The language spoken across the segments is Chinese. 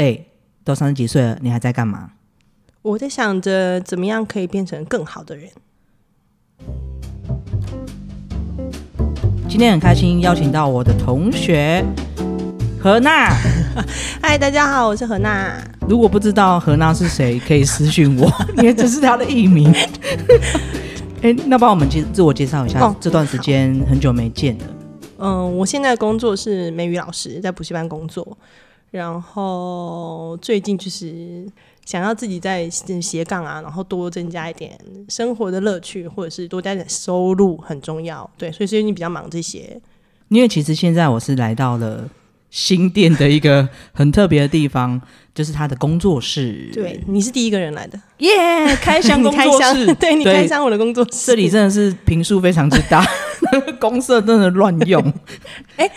哎，都三十几岁了，你还在干嘛？我在想着怎么样可以变成更好的人。今天很开心邀请到我的同学何娜。嗨，大家好，我是何娜。如果不知道何娜是谁，可以私讯我，因为这是她的艺名。哎，那帮我们介自我介绍一下。这段时间很久没见了。嗯，我现在的工作是美语老师，在补习班工作。然后最近就是想要自己在斜杠啊，然后多增加一点生活的乐趣，或者是多加点收入很重要。对，所以最近比较忙这些。因为其实现在我是来到了新店的一个很特别的地方，就是他的工作室。对，你是第一个人来的，耶！开箱 工作室，对你开箱我的工作室，这里真的是平数非常之大。公社真的乱用，哎，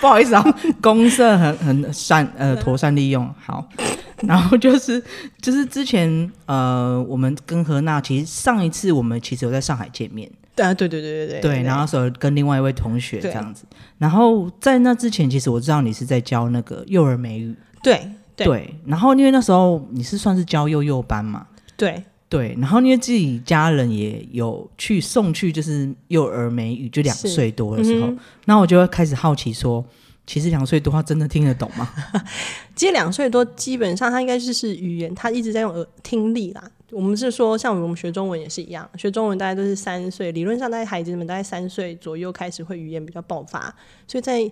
不好意思啊，公社很很善呃妥善利用好，然后就是就是之前呃我们跟何娜其实上一次我们其实有在上海见面，对啊对对对对对对，然后时候跟另外一位同学这样子，然后在那之前其实我知道你是在教那个幼儿美语，对。对，然后因为那时候你是算是教幼幼班嘛，对。对，然后因为自己家人也有去送去，就是幼儿美语，就两岁多的时候，那我就会开始好奇说，其实两岁多他真的听得懂吗？其实两岁多基本上他应该就是语言，他一直在用耳听力啦。我们是说，像我们学中文也是一样，学中文大概都是三岁，理论上大概孩子们大概三岁左右开始会语言比较爆发，所以在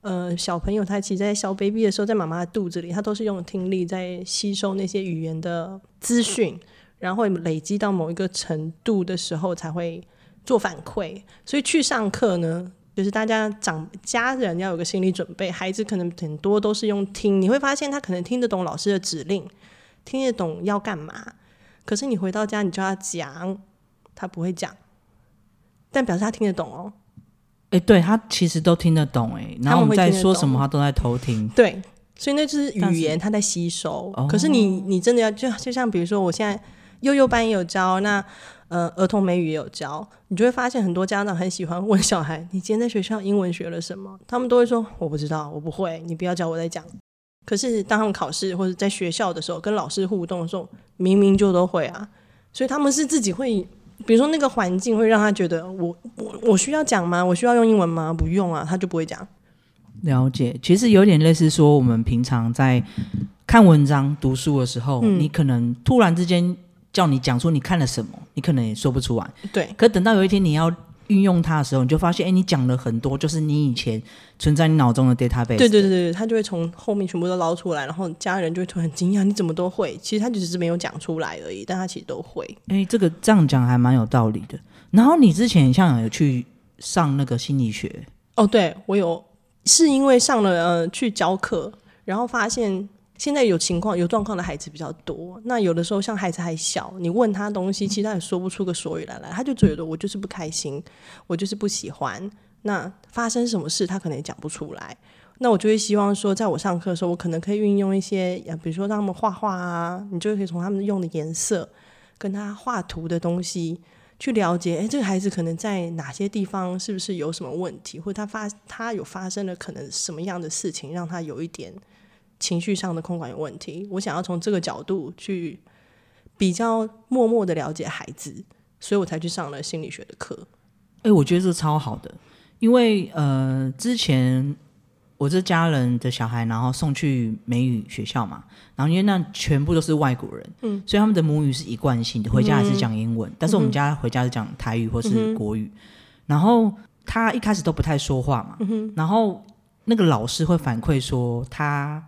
呃小朋友他其实，在小 baby 的时候，在妈妈的肚子里，他都是用听力在吸收那些语言的资讯。然后累积到某一个程度的时候，才会做反馈。所以去上课呢，就是大家长家人要有个心理准备。孩子可能很多都是用听，你会发现他可能听得懂老师的指令，听得懂要干嘛。可是你回到家，你叫他讲，他不会讲，但表示他听得懂哦。哎，对他其实都听得懂哎。然后我们在说什么，他都在偷听。对，所以那就是语言他在吸收。可是你你真的要就就像比如说我现在。幼幼班也有教，那呃儿童美语也有教，你就会发现很多家长很喜欢问小孩：“你今天在学校英文学了什么？”他们都会说：“我不知道，我不会，你不要教我在讲。”可是当他们考试或者在学校的时候，跟老师互动的时候，明明就都会啊。所以他们是自己会，比如说那个环境会让他觉得：“我我我需要讲吗？我需要用英文吗？不用啊，他就不会讲。”了解，其实有点类似说，我们平常在看文章、读书的时候，你可能突然之间。叫你讲出你看了什么，你可能也说不出来。对，可等到有一天你要运用它的时候，你就发现，哎，你讲了很多，就是你以前存在你脑中的 database。对对对对，他就会从后面全部都捞出来，然后家人就会突然惊讶，你怎么都会？其实他只是没有讲出来而已，但他其实都会。哎，这个这样讲还蛮有道理的。然后你之前像有去上那个心理学？哦，对我有，是因为上了呃去教课，然后发现。现在有情况、有状况的孩子比较多，那有的时候像孩子还小，你问他东西，其实他也说不出个所以然来，他就觉得我就是不开心，我就是不喜欢。那发生什么事，他可能也讲不出来。那我就会希望说，在我上课的时候，我可能可以运用一些，比如说让他们画画啊，你就可以从他们用的颜色跟他画图的东西去了解，诶，这个孩子可能在哪些地方是不是有什么问题，或者他发他有发生了可能什么样的事情，让他有一点。情绪上的控管有问题，我想要从这个角度去比较默默的了解孩子，所以我才去上了心理学的课。哎，我觉得这超好的，因为呃，之前我这家人的小孩，然后送去美语学校嘛，然后因为那全部都是外国人，嗯，所以他们的母语是一贯性的，回家还是讲英文，但是我们家回家是讲台语或是国语，然后他一开始都不太说话嘛，然后那个老师会反馈说他。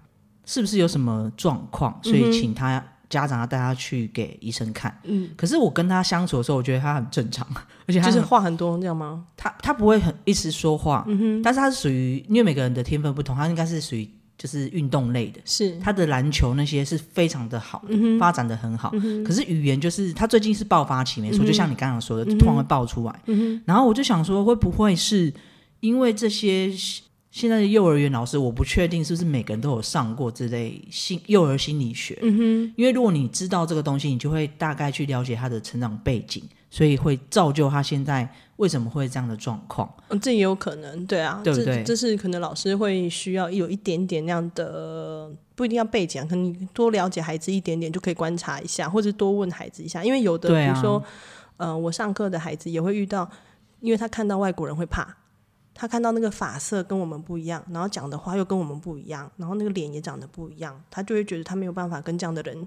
是不是有什么状况？所以请他家长要带他去给医生看。嗯，可是我跟他相处的时候，我觉得他很正常，而且他就是话很多，这样吗？他他不会很一直说话，嗯哼。但是他是属于，因为每个人的天分不同，他应该是属于就是运动类的，是他的篮球那些是非常的好的，发展的很好。可是语言就是他最近是爆发期，没错，就像你刚刚说的，突然会爆出来。然后我就想说，会不会是因为这些？现在的幼儿园老师，我不确定是不是每个人都有上过这类心幼儿心理学。嗯哼，因为如果你知道这个东西，你就会大概去了解他的成长背景，所以会造就他现在为什么会这样的状况？嗯，这也有可能，对啊，对不对这这是可能老师会需要有一点点那样的，不一定要背景啊，可能你多了解孩子一点点就可以观察一下，或者多问孩子一下，因为有的，啊比如说，呃，我上课的孩子也会遇到，因为他看到外国人会怕。他看到那个发色跟我们不一样，然后讲的话又跟我们不一样，然后那个脸也长得不一样，他就会觉得他没有办法跟这样的人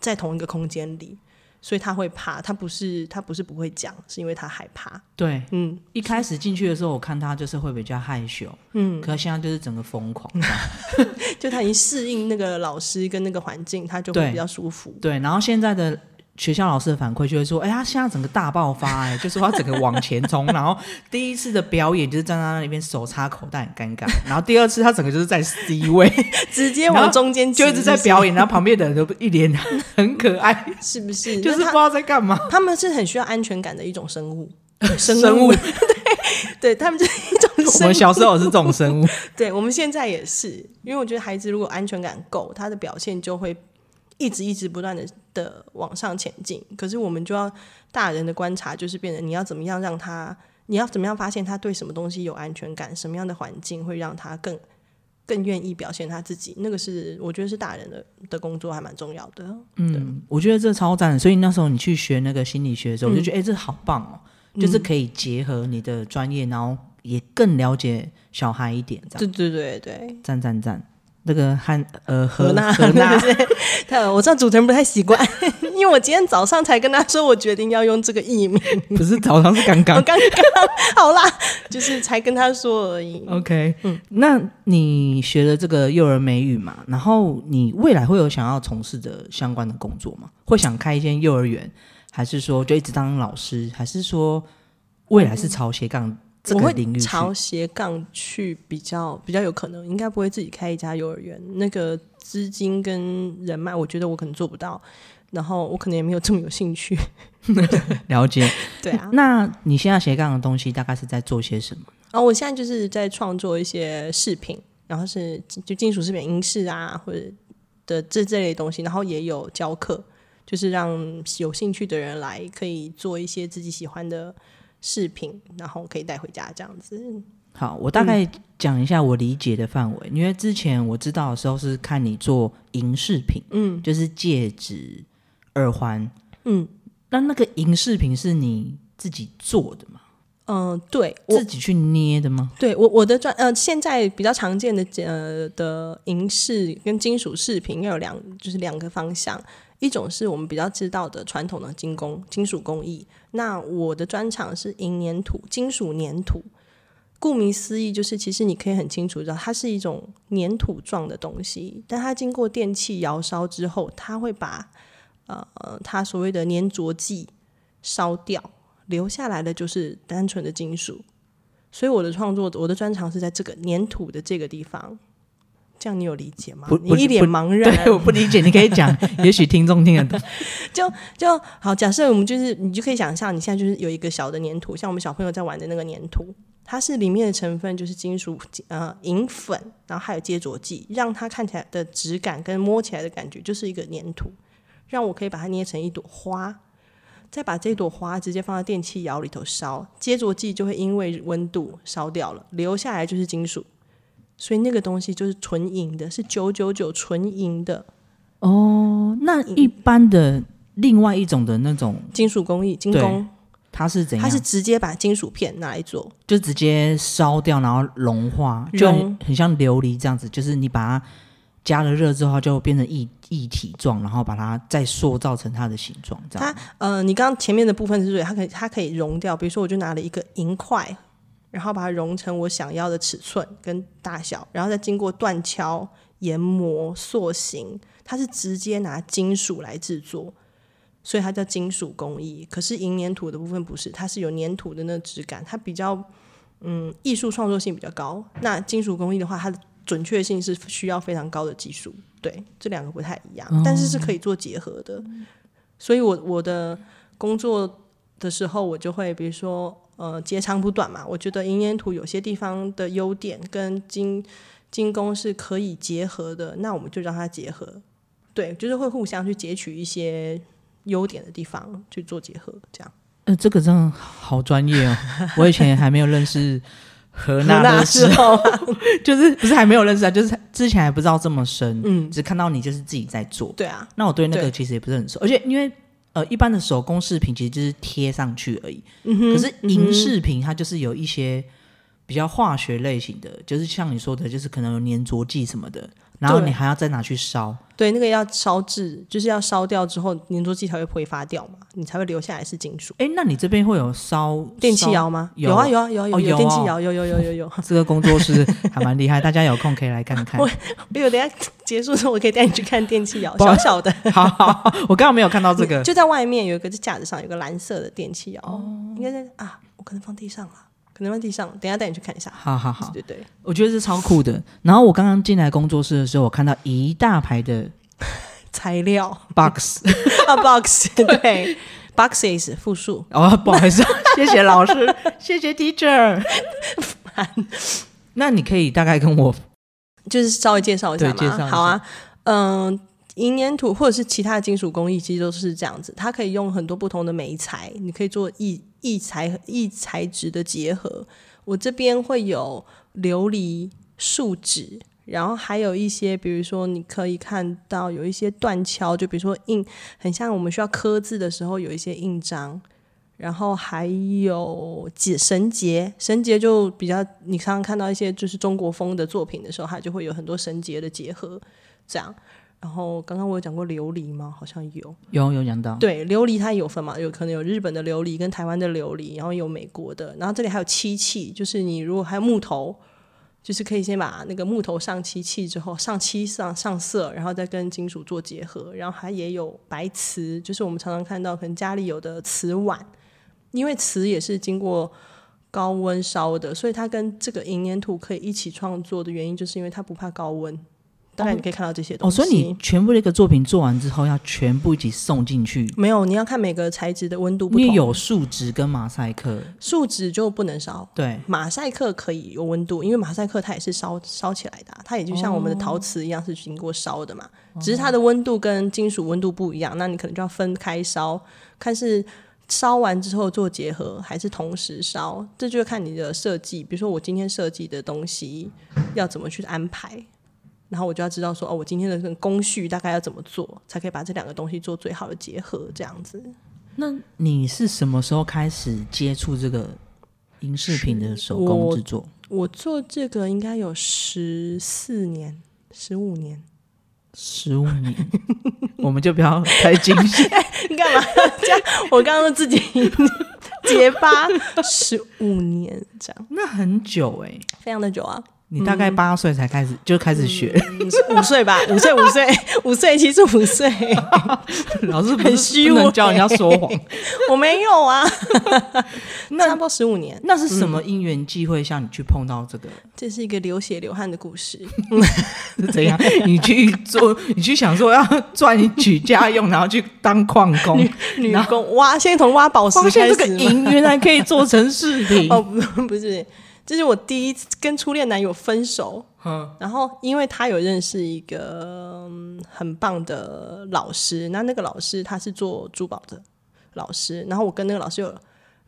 在同一个空间里，所以他会怕。他不是他不是不会讲，是因为他害怕。对，嗯，一开始进去的时候，我看他就是会比较害羞，嗯，可是现在就是整个疯狂。就他已经适应那个老师跟那个环境，他就会比较舒服。对，然后现在的学校老师的反馈就会说，哎，他现在整个大爆发、哎，就是他整个往前冲，然后第一次的表演就是站在那边手插口袋很尴尬，然后第二次他整个就是在 C 位，直接往中间就一直在表演，然后旁边的人都一脸很可爱，是不是？就是不知道在干嘛。他他们是很需要安全感的一种生物，生物，对对他们就是一种我生物。们小时候是这种生物，对我们现在也是，因为我觉得孩子如果安全感够，他的表现就会一直一直不断的的往上前进。可是我们就要大人的观察，就是变成你要怎么样让他，你要怎么样发现他对什么东西有安全感，什么样的环境会让他更更愿意表现他自己。那个是我觉得是大人的的工作，还蛮重要的。嗯，我觉得这超赞。所以那时候你去学那个心理学的时候，我就觉得哎、这好棒哦，就是可以结合你的专业，然后也更了解小孩一点，这样对对对对，赞赞赞。那个汉呃何娜，何何娜对他我知道主持人不太习惯，因为我今天早上才跟他说，我决定要用这个艺名。不是早上是刚我刚。刚刚 好啦，就是才跟他说而已。OK，嗯，那你学了这个幼儿美语嘛？然后你未来会有想要从事的相关的工作吗？会想开一间幼儿园，还是说就一直当老师，还是说未来是朝斜杠这我会个领域去？朝斜杠去比较比较有可能，应该不会自己开一家幼儿园。那个资金跟人脉，我觉得我可能做不到，然后我可能也没有这么有兴趣。了解。对啊，那你现在斜杠的东西大概是在做些什么？然后我现在就是在创作一些饰品，然后是就金属饰品、银饰啊，或者的这这类东西，然后也有教课，就是让有兴趣的人来可以做一些自己喜欢的饰品，然后可以带回家这样子。好，我大概讲一下我理解的范围，因为之前我知道的时候是看你做银饰品，嗯就是戒指、耳环，嗯那那个银饰品是你自己做的吗？嗯、对我自己去捏的吗？对我我的专呃，现在比较常见的呃的银饰跟金属饰品，应该有两就是两个方向，一种是我们比较知道的传统的金工金属工艺，那我的专长是银粘土金属粘土。顾名思义，就是其实你可以很清楚知道，它是一种粘土状的东西，但它经过电器窑烧之后，它会把呃它所谓的粘着剂烧掉，留下来的就是单纯的金属。所以我的创作，我的专长是在这个粘土的这个地方。这样你有理解吗？你一脸茫然。对，我不理解，你可以讲，也许听众听得懂。就就好，假设我们就是，你就可以想象，你现在就是有一个小的粘土，像我们小朋友在玩的那个粘土，它是里面的成分就是金属呃银粉，然后还有接着剂，让它看起来的质感跟摸起来的感觉就是一个粘土，让我可以把它捏成一朵花，再把这朵花直接放在电器窑里头烧，接着剂就会因为温度烧掉了，留下来就是金属，所以那个东西就是纯银的，是九九九纯银的哦，那一般的另外一种的那种，金属工艺金工。它是怎样？它是直接把金属片拿来做，就直接烧掉，然后融化，就很像琉璃这样子。就是你把它加了热之后，就变成一一体状，然后把它再塑造成它的形状，这样。呃，你刚刚前面的部分是对，它可以它可以融掉。比如说，我就拿了一个银块，然后把它融成我想要的尺寸跟大小，然后再经过断敲、研磨、塑形，它是直接拿金属来制作，所以它叫金属工艺。可是银粘土的部分不是，它是有粘土的那个质感，它比较嗯艺术创作性比较高。那金属工艺的话，它的准确性是需要非常高的技术，对，这两个不太一样，但是是可以做结合的。所以我我的工作的时候，我就会比如说呃截长补短嘛，我觉得银粘土有些地方的优点跟金金工是可以结合的，那我们就让它结合，对，就是会互相去截取一些优点的地方去做结合，这样。呃，这个真的好专业哦！我以前还没有认识何何娜娜的时时候，就是不是还没有认识啊，就是之前还不知道这么深，嗯，只看到你就是自己在做。对啊，那我对那个其实也不是很熟，而且因为呃，一般的手工饰品其实就是贴上去而已，嗯哼，可是银饰品它就是有一些比较化学类型的，就是像你说的，就是可能有粘着剂什么的，然后你还要再拿去烧。对，那个要烧制，就是要烧掉之后，粘着剂才会挥发掉嘛，你才会留下来是金属。哎，那你这边会有烧电器烧窑吗？有有啊有啊有啊有哦有电器窑，有有有有有。这个工作室还蛮厉害，大家有空可以来看看。我比如等下结束之后，我可以带你去看电器窑，小小的，好好好，我刚刚没有看到这个。就在外面有一个在架子上有个蓝色的电器窑，哦应该在啊，我可能放地上了，可能放地上，等一下带你去看一下。好好好，对对对，我觉得是超酷的。然后我刚刚进来工作室的时候，我看到一大排的 材料。box，啊，box 对，boxes 复数，哦，不好意思，谢谢老师，谢谢 teacher。那你可以大概跟我就是稍微介绍一下吗。介绍一下。好啊，嗯、银粘土或者是其他的金属工艺，其实都是这样子，它可以用很多不同的媒材，你可以做异异材异材质的结合。我这边会有琉璃、树脂，然后还有一些，比如说你可以看到有一些断敲，就比如说印，很像我们需要刻字的时候有一些印章。然后还有结绳结，绳结就比较，你常常看到一些就是中国风的作品的时候，它就会有很多绳结的结合，这样。然后刚刚我有讲过琉璃吗？好像有。有有讲到，对，琉璃它也有分嘛，有可能有日本的琉璃跟台湾的琉璃，然后有美国的，然后这里还有漆器，就是你如果还有木头，就是可以先把那个木头上漆器之后上漆上上色，然后再跟金属做结合，然后还也有白瓷，就是我们常常看到可能家里有的瓷碗，因为瓷也是经过。高温烧的，所以它跟这个银粘土可以一起创作的原因，就是因为它不怕高温。大概你可以看到这些东哦，西。所以你全部的一个作品做完之后，要全部一起送进去。没有，你要看每个材质的温度不同。因为有树脂跟马赛克，树脂就不能烧，对，马赛克可以有温度，因为马赛克它也是烧烧起来的啊、它也就像我们的陶瓷一样是经过烧的嘛，只是它的温度跟金属温度不一样，那你可能就要分开烧，看是烧完之后做结合，还是同时烧，这就看你的设计。比如说我今天设计的东西要怎么去安排。然后我就要知道说，哦，我今天的这个工序大概要怎么做，才可以把这两个东西做最好的结合，这样子。那你是什么时候开始接触这个银饰品的手工制作？我做这个应该有十四年、十五年。十五年，我们就不要太惊喜。你干嘛这样？我刚刚自己结巴十五年，这样那很久哎、非常的久啊。你大概八岁才开始、就开始学，五五岁吧，五岁，五岁，五岁，其实五岁，老师很虚不教人家说谎。我没有啊，那差不多十五年。那是什么因缘际会下你去碰到这个？这是一个流血流汗的故事。是怎样？你去做，你去想说要赚取家用，然后去当矿工，女工挖，先从挖宝石发现这个开始原来可以做成饰品。哦，不不是，这是我第一次跟初恋男友分手。嗯然后，因为他有认识一个、嗯很棒的老师，那那个老师他是做珠宝的老师，然后我跟那个老师有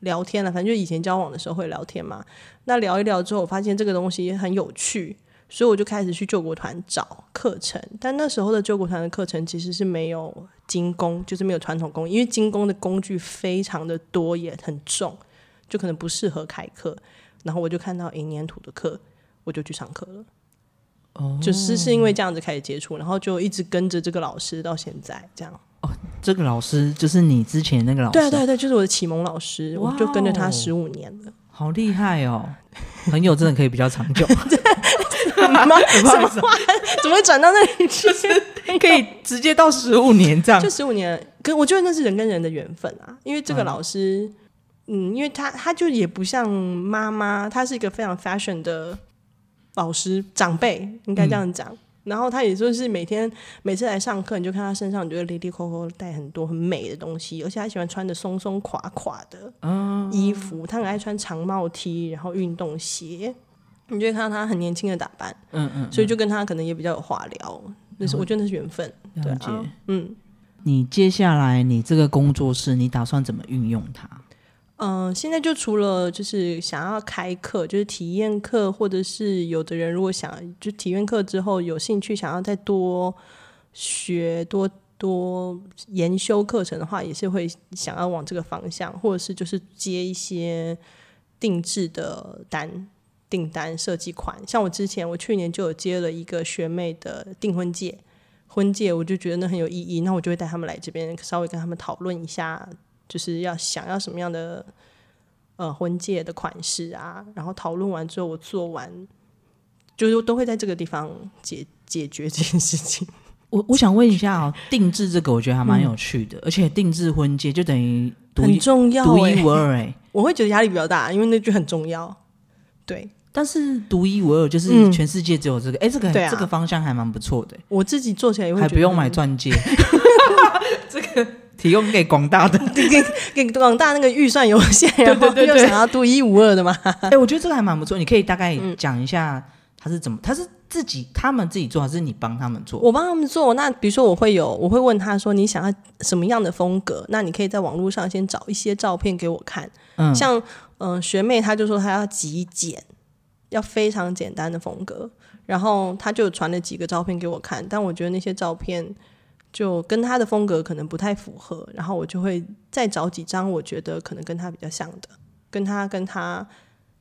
聊天了，反正就以前交往的时候会聊天嘛。那聊一聊之后，我发现这个东西很有趣，所以我就开始去救国团找课程。但那时候的救国团的课程其实是没有精工，就是没有传统工艺，因为精工的工具非常的多，也很重，就可能不适合开课。然后我就看到银粘土的课，我就去上课了。哦，就是是因为这样子开始接触，然后就一直跟着这个老师到现在这样。哦这个老师就是你之前那个老师，对啊，对啊对啊，就是我的启蒙老师，我就跟着他十五年了。好厉害哦！朋友真的可以比较长久，妈妈什么话？怎么会转到那里去？可以直接到十五年这样就。十五年，可我觉得那是人跟人的缘分啊。因为这个嗯老师，嗯，因为他他就也不像妈妈，他是一个非常 fashion 的老师长辈，应该这样讲。然后他也就是每天每次来上课，你就看他身上，你觉得里里扣扣带很多很美的东西，而且他喜欢穿的松松垮垮的衣服，他很爱穿长帽 T，然后运动鞋，你就会看到他很年轻的打扮，嗯嗯，所以就跟他可能也比较有话聊。那是我觉得那是缘分，对。啊，嗯。你接下来你这个工作室，你打算怎么运用它？嗯、现在就除了就是想要开课，就是体验课，或者是有的人如果想就体验课之后有兴趣，想要再多学多多研修课程的话，也是会想要往这个方向，或者是就是接一些定制的单。订单设计款，像我之前，我去年就有接了一个学妹的订婚戒，婚戒我就觉得那很有意义，那我就会带他们来这边，稍微跟他们讨论一下，就是要想要什么样的呃婚戒的款式啊，然后讨论完之后，我做完，就是都会在这个地方解解决这件事情。我我想问一下哦，定制这个我觉得还蛮有趣的，而且定制婚戒就等于独很重要、欸，独一无二哎。我会觉得压力比较大，因为那句很重要。对但是独一无二，就是嗯全世界只有这个，哎、这个、这个方向还蛮不错的，我自己做起来也会还不用买钻戒，这个提供给广大的。给给广大那个预算有限，然后又想要独一无二的嘛。哎、我觉得这个还蛮不错，你可以大概嗯讲一下他是怎么，他是自己他们自己做，还是你帮他们做？我帮他们做，那比如说我会有，我会问他说你想要什么样的风格？那你可以在网络上先找一些照片给我看。嗯，像嗯、呃学妹她就说她要极简，要非常简单的风格，然后她就传了几个照片给我看，但我觉得那些照片就跟他的风格可能不太符合，然后我就会再找几张我觉得可能跟他比较像的，跟他跟他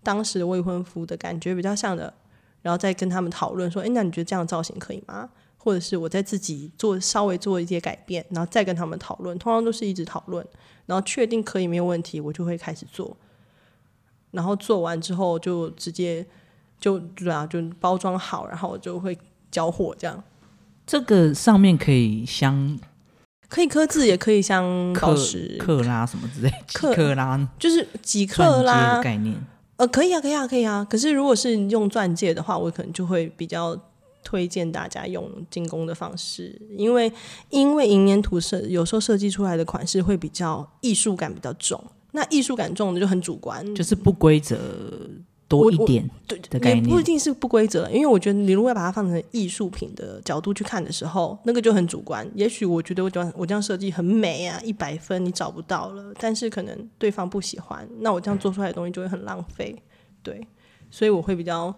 当时未婚夫的感觉比较像的，然后再跟他们讨论说，诶，那你觉得这样造型可以吗？或者是我再自己做稍微做一些改变，然后再跟他们讨论，通常都是一直讨论，然后确定可以没有问题，我就会开始做。然后做完之后就直接就对啊，就包装好，然后我就会交货，这样这个上面可以镶可以刻字，也可以镶克宝石，克拉什么之类，克克拉？就是几克拉。的，概念。呃，可以啊，可以啊，可以啊。可是如果是用钻戒的话，我可能就会比较推荐大家用精工的方式，因为因为银粘土设有时候设计出来的款式会比较艺术感比较重，那艺术感重的就很主观，就是不规则多一点对的概也不一。定是不规则，因为我觉得你如果要把它放成艺术品的角度去看的时候，那个就很主观。也许我觉得我这样我这样设计很美啊，一百分你找不到了，但是可能对方不喜欢，那我这样做出来的东西就会很浪费。对，所以我会比较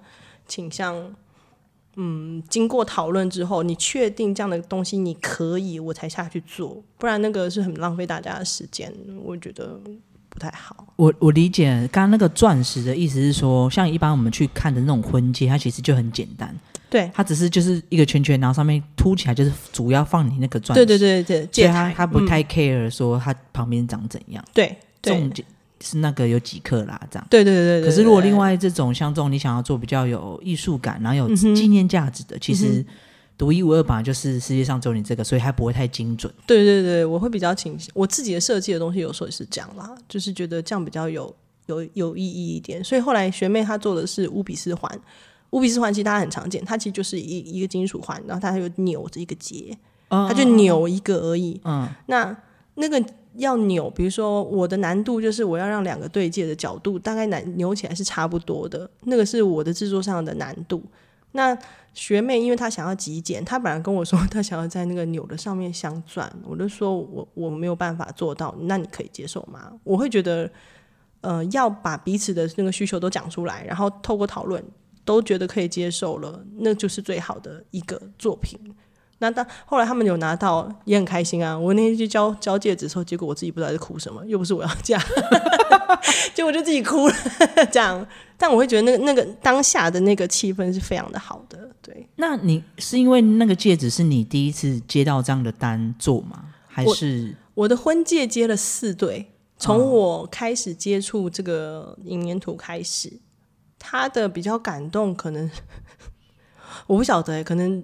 倾向，嗯，经过讨论之后，你确定这样的东西你可以，我才下去做，不然那个是很浪费大家的时间，我觉得不太好。我我理解刚刚那个钻石的意思是说，像一般我们去看的那种婚戒，它其实就很简单，对，它只是就是一个圈圈，然后上面凸起来就是主要放你那个钻石。对对对对，所以戒台，嗯他他不太 care 说它旁边长怎样，对对重点是那个有几克啦这样。对对对对。可是如果另外这种像这种你想要做比较有艺术感，然后有纪念价值的，其嗯实独一无二本来就是世界上只有你这个，所以它不会太精准。对对对，我会比较倾向我自己的设计的东西，有时候也是这样啦，就是觉得这样比较有有有意义一点。所以后来学妹她做的是乌比斯环，乌比斯环其实大家很常见，它其实就是一一个金属环，然后它还有扭着一个结，它它就扭一个而已。嗯，那那个要扭，比如说我的难度就是我要让两个对戒的角度大概难扭起来是差不多的，那个是我的制作上的难度。那学妹因为她想要极简，她本来跟我说她想要在那个钮的上面镶钻，我就说我我没有办法做到，那你可以接受吗？我会觉得，呃，要把彼此的那个需求都讲出来，然后透过讨论都觉得可以接受了，那就是最好的一个作品。那当后来他们有拿到，也很开心啊。我那天去交交戒指的时候，结果我自己不知道在哭什么，又不是我要嫁，结果就自己哭了。这样，但我会觉得那个那个当下的那个气氛是非常的好的。对，那你是因为那个戒指是你第一次接到这样的单做吗？还是我的婚戒接了四对，从我开始接触这个银粘土开始，他的比较感动，可能 我不晓得欸，可能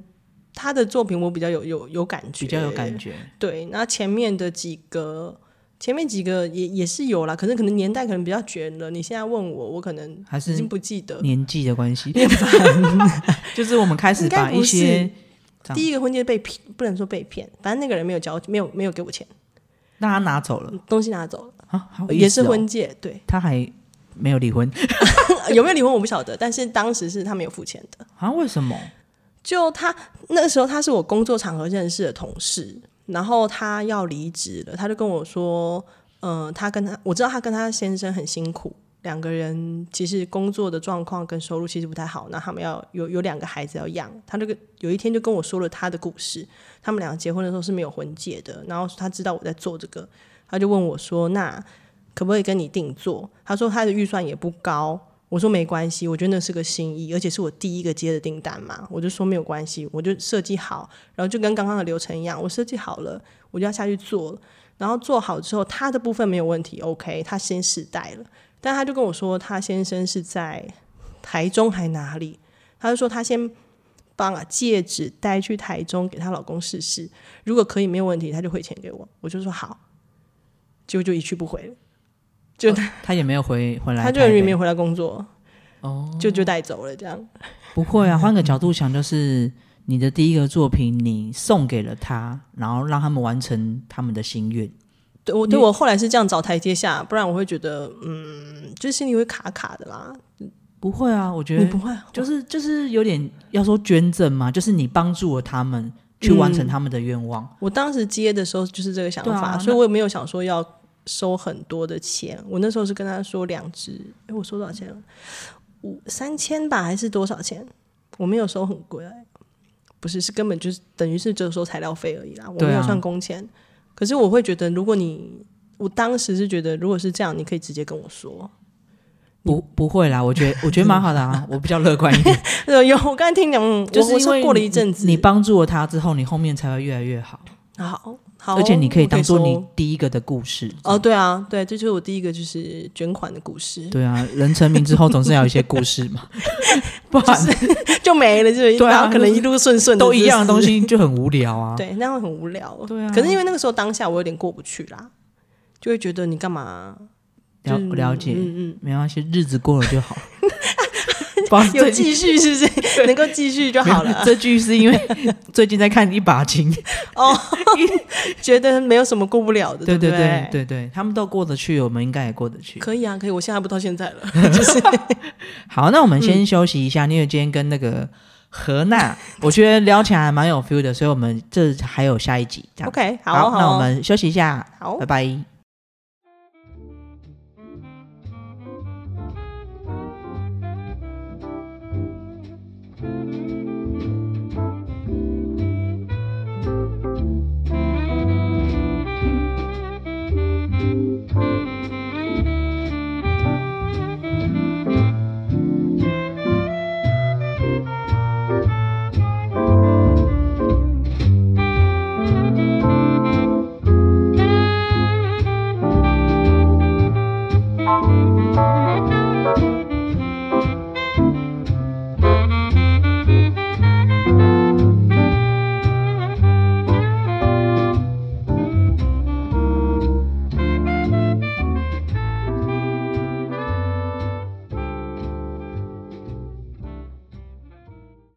他的作品我比较有有有感觉，比较有感觉？对，那前面的几个，前面几个也也是有啦，可是可能年代可能比较远了。你现在问我，我可能还是已经不记得。年纪的关系？就是我们开始把一些第一个婚戒被骗，不能说被骗，反正那个人没有交，没有没有给我钱，那他拿走了东西拿走了，也是婚戒。对，他还没有离婚 有没有离婚我不晓得，但是当时是他没有付钱的。啊？为什么？就他那个时候他是我工作场合认识的同事，然后他要离职了，他就跟我说，呃，他跟他我知道他跟他先生很辛苦，两个人其实工作的状况跟收入其实不太好，那他们要有有两个孩子要养。他那个有一天就跟我说了他的故事，他们两个结婚的时候是没有婚戒的，然后他知道我在做这个，他就问我说：“那可不可以跟你定做？”他说他的预算也不高。我说没关系，我觉得那是个心意，而且是我第一个接的订单嘛，我就说没有关系，我就设计好，然后就跟刚刚的流程一样，我设计好了，我就要下去做了，然后做好之后，他的部分没有问题，OK，他先试戴了，但他就跟我说，他先生是在台中还哪里，他就说他先把戒指带去台中给他老公试试，如果可以没有问题，他就汇钱给我，我就说好，结果就一去不回了。就他也没有回回来，他就也没有回来工作，哦，就就带走了这样。不会啊，换个角度想，就是你的第一个作品，你送给了他，然后让他们完成他们的心愿。对我，对我后来是这样找台阶下，不然我会觉得，嗯，就心里会卡卡的啦。不会啊，我觉得你不会，就是就是有点要说捐赠嘛，就是你帮助了他们去完成他们的愿望。我当时接的时候就是这个想法，所以我也没有想说要。收很多的钱，我那时候是跟他说两只，哎，我收多少钱了？五三千吧，还是多少钱？我没有收很贵，不是，是根本就是等于是只有收材料费而已啦，我没有算工钱。可是我会觉得，如果你，我当时是觉得，如果是这样，你可以直接跟我说。不，不会啦，我觉得我觉得 蛮好的啊，我比较乐观一点。有，我刚才听讲，就是因为过了一阵子，你帮助了他之后，你后面才会越来越好。好。而且你可以当做你第一个的故事哦，对啊，对，这就是我第一个就是捐款的故事。对啊，人成名之后总是要有一些故事嘛，不然就没了，就 对啊，可能一路顺顺都一样的东西就很无聊啊。对，那样很无聊。对啊，可是因为那个时候当下我有点过不去啦，就会觉得你干嘛了了解，嗯嗯，没关系，日子过了就好。有继续是不是能够继续就好了？这句是因为 最近在看《一把琴》哦，觉得没有什么过不了的，对对对对对，他们都过得去，我们应该也过得去。可以啊，可以，我现在不到现在了，就 是好。那我们先休息一下，因为今天跟那个何娜，我觉得聊起来蛮有 feel 的，所以我们这还有下一集。OK，好，那我们休息一下，好，拜拜。